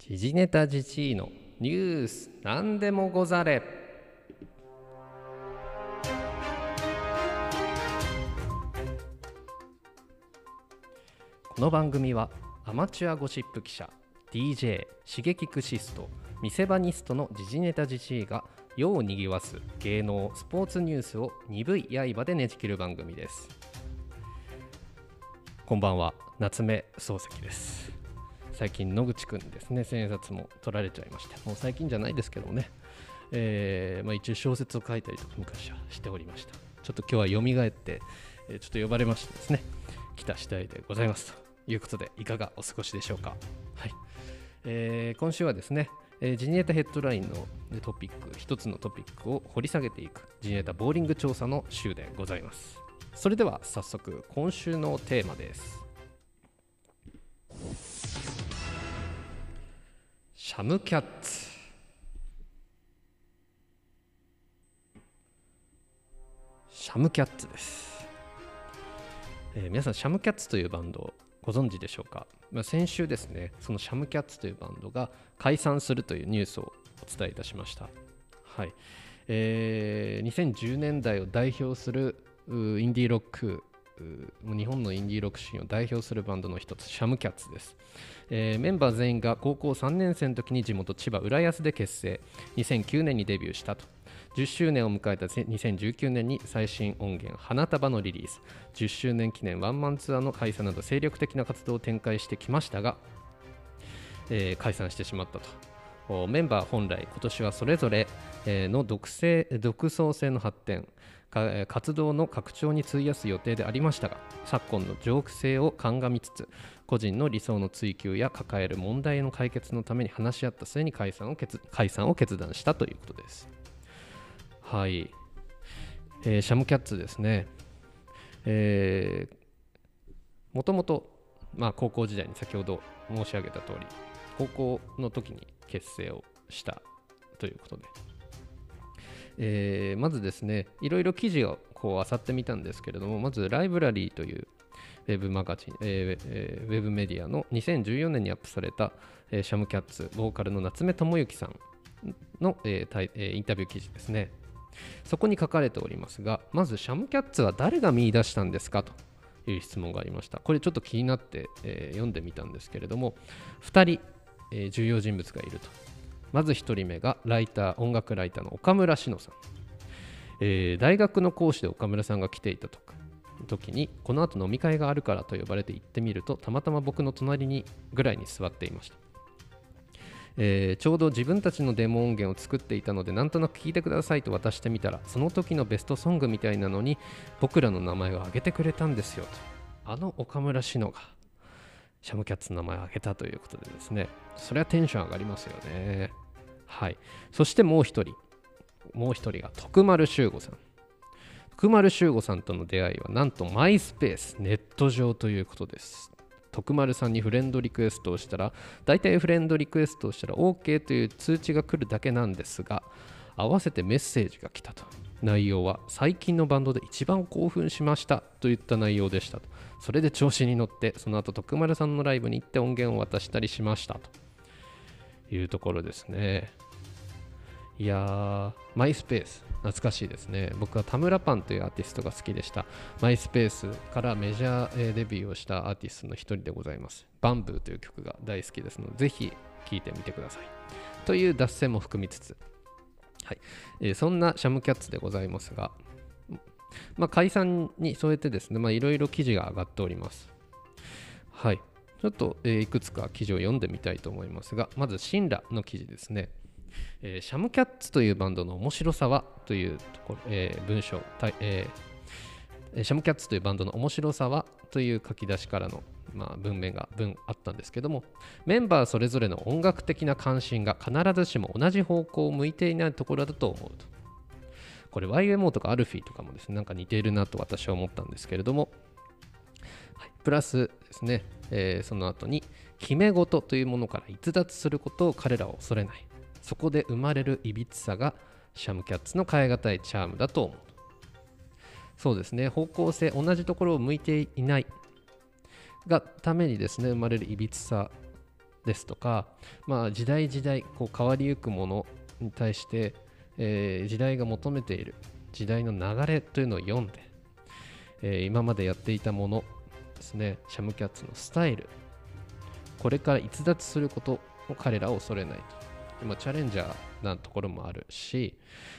時事ネタ自治のニュースなんでもござれ。この番組はアマチュアゴシップ記者 DJ 刺激クシスト見せ場ニストの時事ネタ自治が世をにぎわす芸能スポーツニュースを鈍い刃でねじ切る番組です。こんばんは夏目漱石です。最近野口くんですね。千円札も取られちゃいまして。もう最近じゃないですけどもね、えーまあ、一応小説を書いたりとか昔はしておりました。ちょっと今日は蘇って、えーちょっと呼ばれましてですね。来た次第でございますと。いうことでいかがお過ごしでしょうか。はい、えー今週はですねえージニエタヘッドラインのトピック一つのトピックを掘り下げていくジニエタボーリング調査の週でございます。それでは早速今週のテーマです。シャムキャッツ。シャムキャッツです、えー皆さんシャムキャッツというバンドご存知でしょうか、まあ、先週ですねそのシャムキャッツというバンドが解散するというニュースをお伝えいたしました。はい。えー2010年代を代表するインディーロックう日本のインディーロックシーンを代表するバンドの一つシャムキャッツです、えーメンバー全員が高校3年生の時に地元千葉浦安で結成2009年にデビューしたと。10周年を迎えた2019年に最新音源「花束」のリリース。10周年記念ワンマンツアーの開催など精力的な活動を展開してきましたが、えー解散してしまったと。メンバー本来今年はそれぞれの独性独創性の発展活動の拡張に費やす予定でありましたが昨今のジョーク性を鑑みつつ個人の理想の追求や抱える問題の解決のために話し合った末に解散を決解散を決断したということです。はい、えーシャムキャッツですね。えもともとまあ高校時代に先ほど申し上げた通り高校の時に結成をしたということで、えーまずですねいろいろ記事をこう漁ってみたんですけれどもまずライブラリーというウェブマガジン、えーえーウェブメディアの2014年にアップされた、えーシャムキャッツボーカルの夏目智之さんの、えータイえーインタビュー記事ですね。そこに書かれておりますがまずシャムキャッツは誰が見出したんですかという質問がありました。これちょっと気になって、えー読んでみたんですけれども2人、えー重要人物がいると。まず1人目がライター音楽ライターの岡村志乃さん、えー大学の講師で岡村さんが来ていたとか時にこの後飲み会があるからと呼ばれて行ってみるとたまたま僕の隣にぐらいに座っていました。えーちょうど自分たちのデモ音源を作っていたのでなんとなく聞いてくださいと渡してみたらその時のベストソングみたいなのに僕らの名前を挙げてくれたんですよと。あの岡村志乃がシャムキャッツの名前を挙げたということでですね。それはテンション上がりますよね。はい。そしてもう一人。もう一人が徳丸修吾さん。徳丸修吾さんとの出会いはなんとマイスペースネット上ということです。徳丸さんにフレンドリクエストをしたら大体フレンドリクエストをしたら OK という通知が来るだけなんですが合わせてメッセージが来たと。内容は最近のバンドで一番興奮しましたといった内容でしたと。それで調子に乗ってその後徳丸さんのライブに行って音源を渡したりしましたと。いうところですね。いやーマイスペース懐かしいですね。僕は田村パンというアーティストが好きでした。マイスペースからメジャーデビューをしたアーティストの一人でございます。バンブーという曲が大好きですのでぜひ聴いてみてください。という脱線も含みつつ。はい、えーそんなシャムキャッツでございますがまあ、解散に添えてですね、いろいろ記事が上がっております。はい。ちょっと、えーいくつか記事を読んでみたいと思いますが、まず、シンラの記事ですね。えーシャムキャッツというバンドの面白さはというところ、えー文章、えーシャムキャッツというバンドの面白さはという書き出しからの、まあ、文面が文あったんですけどもメンバーそれぞれの音楽的な関心が必ずしも同じ方向を向いていないところだと思うとこれ YMO とかアルフィーとかもですねなんか似ているなと私は思ったんですけれども、プラスですね、えーその後に決め事というものから逸脱することを彼らは恐れない。そこで生まれるいびつさがシャムキャッツの変え難いチャームだと思う。そうですね。方向性同じところを向いていないがためにですね生まれるいびつさですとか、まあ、時代時代こう変わりゆくものに対して、えー、時代が求めている時代の流れというのを読んで、えー、今までやっていたものですねシャムキャッツのスタイル。これから逸脱することを彼らは恐れないと。でもチャレンジャーなところもあるし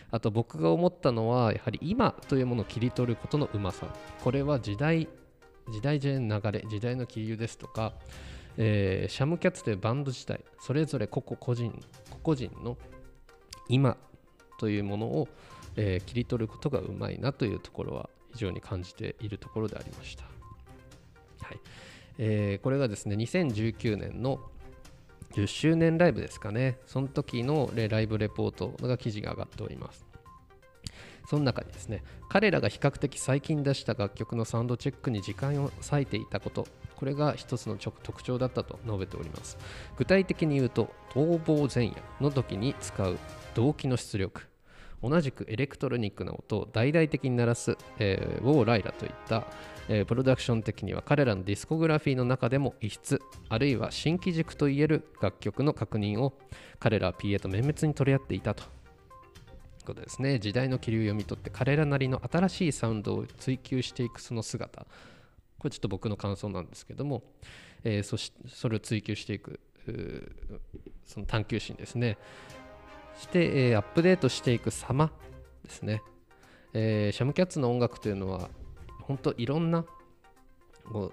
あと僕が思ったのはやはり今というものを切り取ることのうまさ。これは時代時代時代の流れ時代の気流ですとか、えー、シャムキャッツというバンド自体それぞれ個々個人個々人の今というものを、えー、切り取ることがうまいなというところは非常に感じているところでありました。はい。えー、これがですね2019年の10周年ライブですかね。その時のライブレポートが記事が上がっております。その中にですね彼らが比較的最近出した楽曲のサウンドチェックに時間を割いていたこと。これが一つの特徴だったと述べております。具体的に言うと逃亡前夜の時に使う動機の出力。同じくエレクトロニックな音を大々的に鳴らす、えー、ウォー・ライラといった、えー、プロダクション的には彼らのディスコグラフィーの中でも異質あるいは新機軸といえる楽曲の確認を彼らは PA と綿密に取り合っていたと。ことですね時代の気流を読み取って彼らなりの新しいサウンドを追求していくその姿。これちょっと僕の感想なんですけども、えー、そしそれを追求していくその探求心ですね。して、えー、アップデートしていく様ですね、えー、シャムキャッツの音楽というのは本当いろんな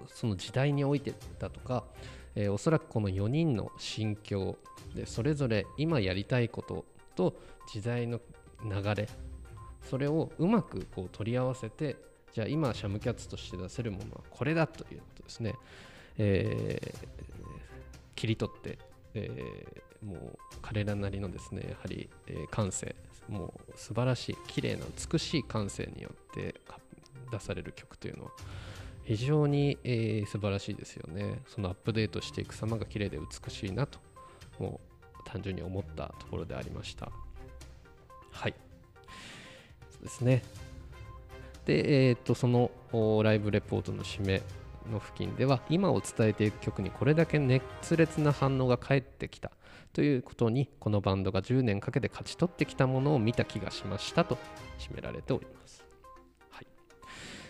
その時代においてだとか、えー、おそらくこの4人の心境でそれぞれ今やりたいことと時代の流れそれをうまくこう取り合わせてじゃあ今シャムキャッツとして出せるものはこれだということですね、えー、切り取って、えー、もう彼らなりのですねやはり、え、感性もう素晴らしい綺麗な美しい感性によって出される曲というのは非常に、えー、素晴らしいですよね。そのアップデートしていく様が綺麗で美しいなともう単純に思ったところでありました。はい。そうですね。で、えー、とそのライブレポートの締めの付近では今を伝えていく曲にこれだけ熱烈な反応が返ってきたということにこのバンドが10年かけて勝ち取ってきたものを見た気がしましたと締められております。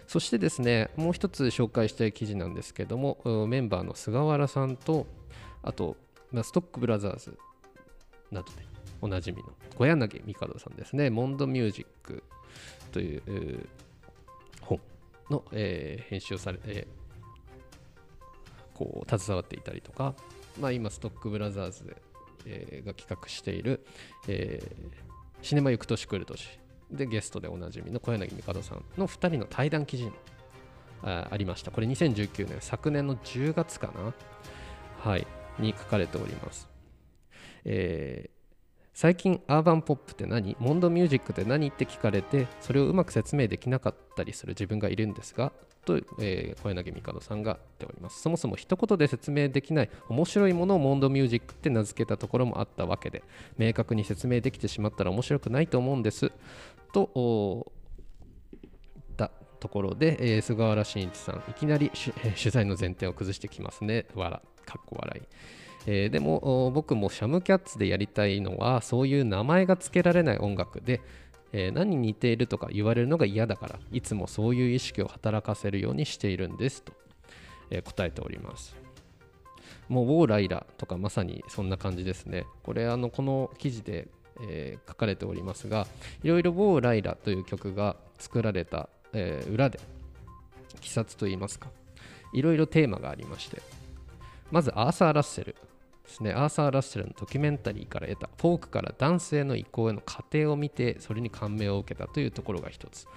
そしてですねもう一つ紹介したい記事なんですけどもメンバーの菅原さんとあと、ま、ストックブラザーズなどでおなじみの小柳美香さんですねモンドミュージックという本の、えー、編集をされ、えー、こう携わっていたりとか、まあ、今ストックブラザーズでえー、が企画している、えー、シネマ行く年来る年でゲストでおなじみの小柳美香さんの2人の対談記事もあありました。これ2019年昨年の10月かな？はいに書かれております、えー、最近アーバンポップって何？モンドミュージックって何？って聞かれてそれをうまく説明できなかったりする自分がいるんですがと、えー、小柳美香さんが言っております。そもそも一言で説明できない面白いものをモンドミュージックって名付けたところもあったわけで明確に説明できてしまったら面白くないと思うんですとたところで、えー、菅原慎一さんいきなり、えー、取材の前提を崩してきますね。笑かっこ笑い。えー、でも僕もシャムキャッツでやりたいのはそういう名前が付けられない音楽でえー、何に似ているとか言われるのが嫌だからいつもそういう意識を働かせるようにしているんですと、えー、答えております。もうウォーライラとかまさにそんな感じですね。これあのこの記事で、え、書かれておりますがいろいろウォーライラという曲が作られた、え裏で鬼殺といいますかいろいろテーマがありましてまずアーサー・ラッセルですね。アーサー・ラッセルのドキュメンタリーから得たフォークから男性の移行への過程を見てそれに感銘を受けたというところが一つ。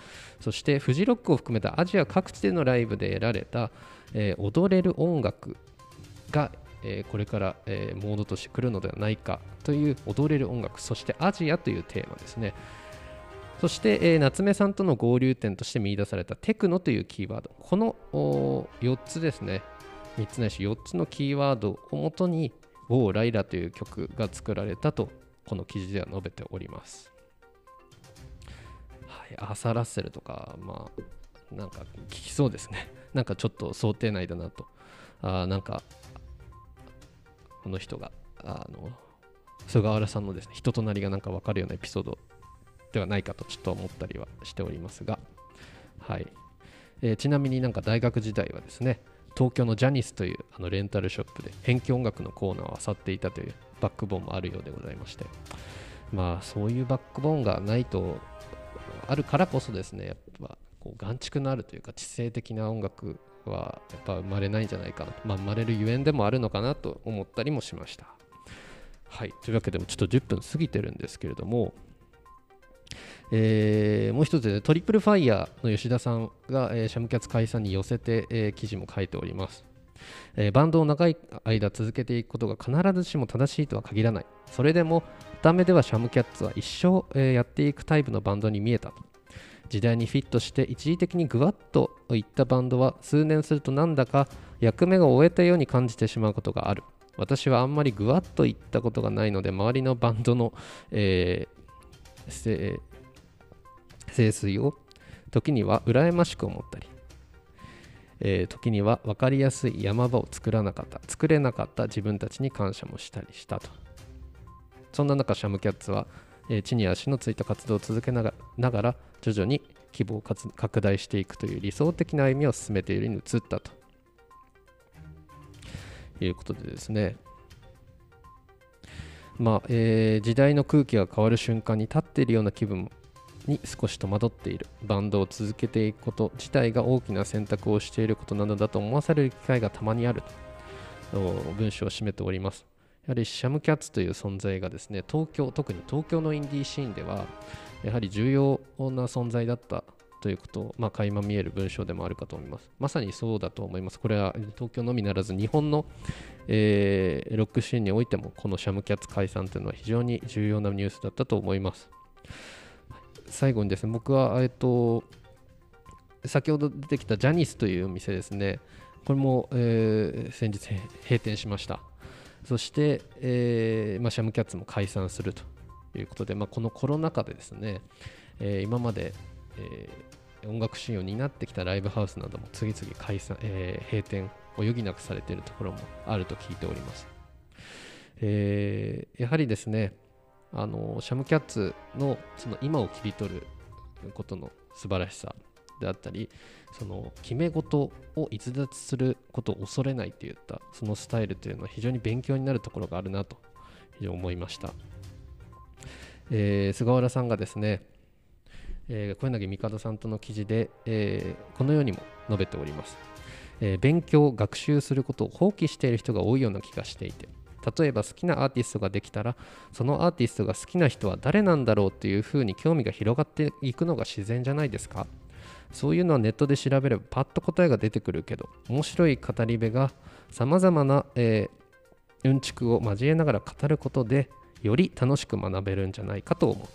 そしてフジロックを含めたアジア各地でのライブで得られた、えー、踊れる音楽が、えー、これから、えー、モードとして来るのではないかという踊れる音楽そしてアジアというテーマですね。そして、えー、夏目さんとの合流点として見出されたテクノというキーワード。この4つですね。3つないし4つのキーワードをもとにウォー・ライラという曲が作られたとこの記事では述べております。はい、アーサー・ラッセルとか、まあ、なんか聞きそうですね。なんかちょっと想定内だなと。あなんか、この人があの菅原さんのですね人となりがなんか分かるようなエピソードではないかとちょっと思ったりはしておりますが、はいえー、ちなみになんか大学時代はですね東京のジャニスというあのレンタルショップで編曲音楽のコーナーを漁っていたというバックボーンもあるようでございまして。まあそういうバックボーンがないとあるからこそですねやっぱこう眼蓄のあるというか知性的な音楽はやっぱ生まれないんじゃないかなまあ、生まれるゆえんでもあるのかなと思ったりもしました。はい。というわけでもちょっと10分過ぎてるんですけれどもえー、もう一つ、トリプルファイヤーの吉田さんが、えー、シャムキャッツ解散に寄せて、えー、記事も書いております、えー、バンドを長い間続けていくことが必ずしも正しいとは限らない。それでもダメではシャムキャッツは一生、えー、やっていくタイプのバンドに見えた時代にフィットして一時的にグワッといったバンドは数年するとなんだか役目が終えたように感じてしまうことがある。私はあんまりグワッといったことがないので周りのバンドの、えー、清水を時には羨ましく思ったり、えー、時には分かりやすい山場を作らなかった。作れなかった自分たちに感謝もしたりしたと。そんな中シャムキャッツは、えー、地に足のついた活動を続けながら徐々に規模を拡大していくという理想的な歩みを進めているに移ったと。いうことでですね。まあえー、時代の空気が変わる瞬間に立っているような気分に少し戸惑っているバンドを続けていくこと自体が大きな選択をしていることなのだと思わされる機会がたまにあると文章を締めておりますやはりシャムキャッツという存在がですね東京特に東京のインディーシーンではやはり重要な存在だったということを、まあ、垣間見える文章でもあるかと思います。まさにそうだと思います。これは東京のみならず日本の、えー、ロックシーンにおいてもこのシャムキャッツ解散というのは非常に重要なニュースだったと思います。最後にですね、僕は、えっと、先ほど出てきたジャニスというお店ですね、これも、えー、先日閉店しました。そして、えーまあ、シャムキャッツも解散するということで、まあ、このコロナ禍でですね、えー、今まで、えー、音楽シーンを担ってきたライブハウスなども次々解散、えー、閉店を余儀なくされているところもあると聞いております。えー、やはりですね、あのシャムキャッツのその今を切り取ることの素晴らしさであったりその決め事を逸脱することを恐れないといったそのスタイルというのは非常に勉強になるところがあるなと非常に思いました、えー、菅原さんがですね、えー、小柳帝さんとの記事で、えー、このようにも述べております、え、勉強学習することを放棄している人が多いような気がしていて例えば好きなアーティストができたらそのアーティストが好きな人は誰なんだろうっていうふうに興味が広がっていくのが自然じゃないですかそういうのはネットで調べればパッと答えが出てくるけど面白い語り部がさまざまな、えー、うんちくを交えながら語ることでより楽しく学べるんじゃないかと思う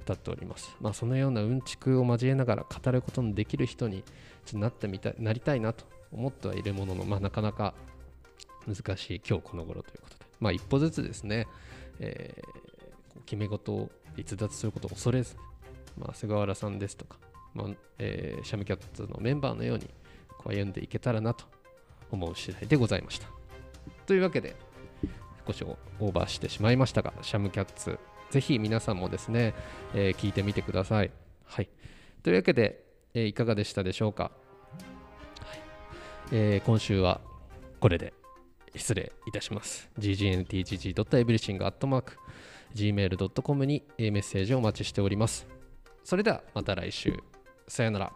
歌っております。まあ、そのようなうんちくを交えながら語ることのできる人にちょっとなってみたなりたいなと思ってはいるものの、まあ、なかなか難しい今日この頃ということで、まあ、一歩ずつですね、えー、決め事を逸脱することを恐れず、まあ、菅原さんですとか、まあえー、シャムキャッツのメンバーのようにこう歩んでいけたらなと思う次第でございました。というわけで、少しオーバーしてしまいましたが、シャムキャッツ、ぜひ皆さんもですね、えー、聞いてみてください。はい、というわけで、えー、いかがでしたでしょうか？はいえー、今週はこれで失礼いたします。ggntgg.everything.gmail.com にメッセージをお待ちしております。それではまた来週。さよなら。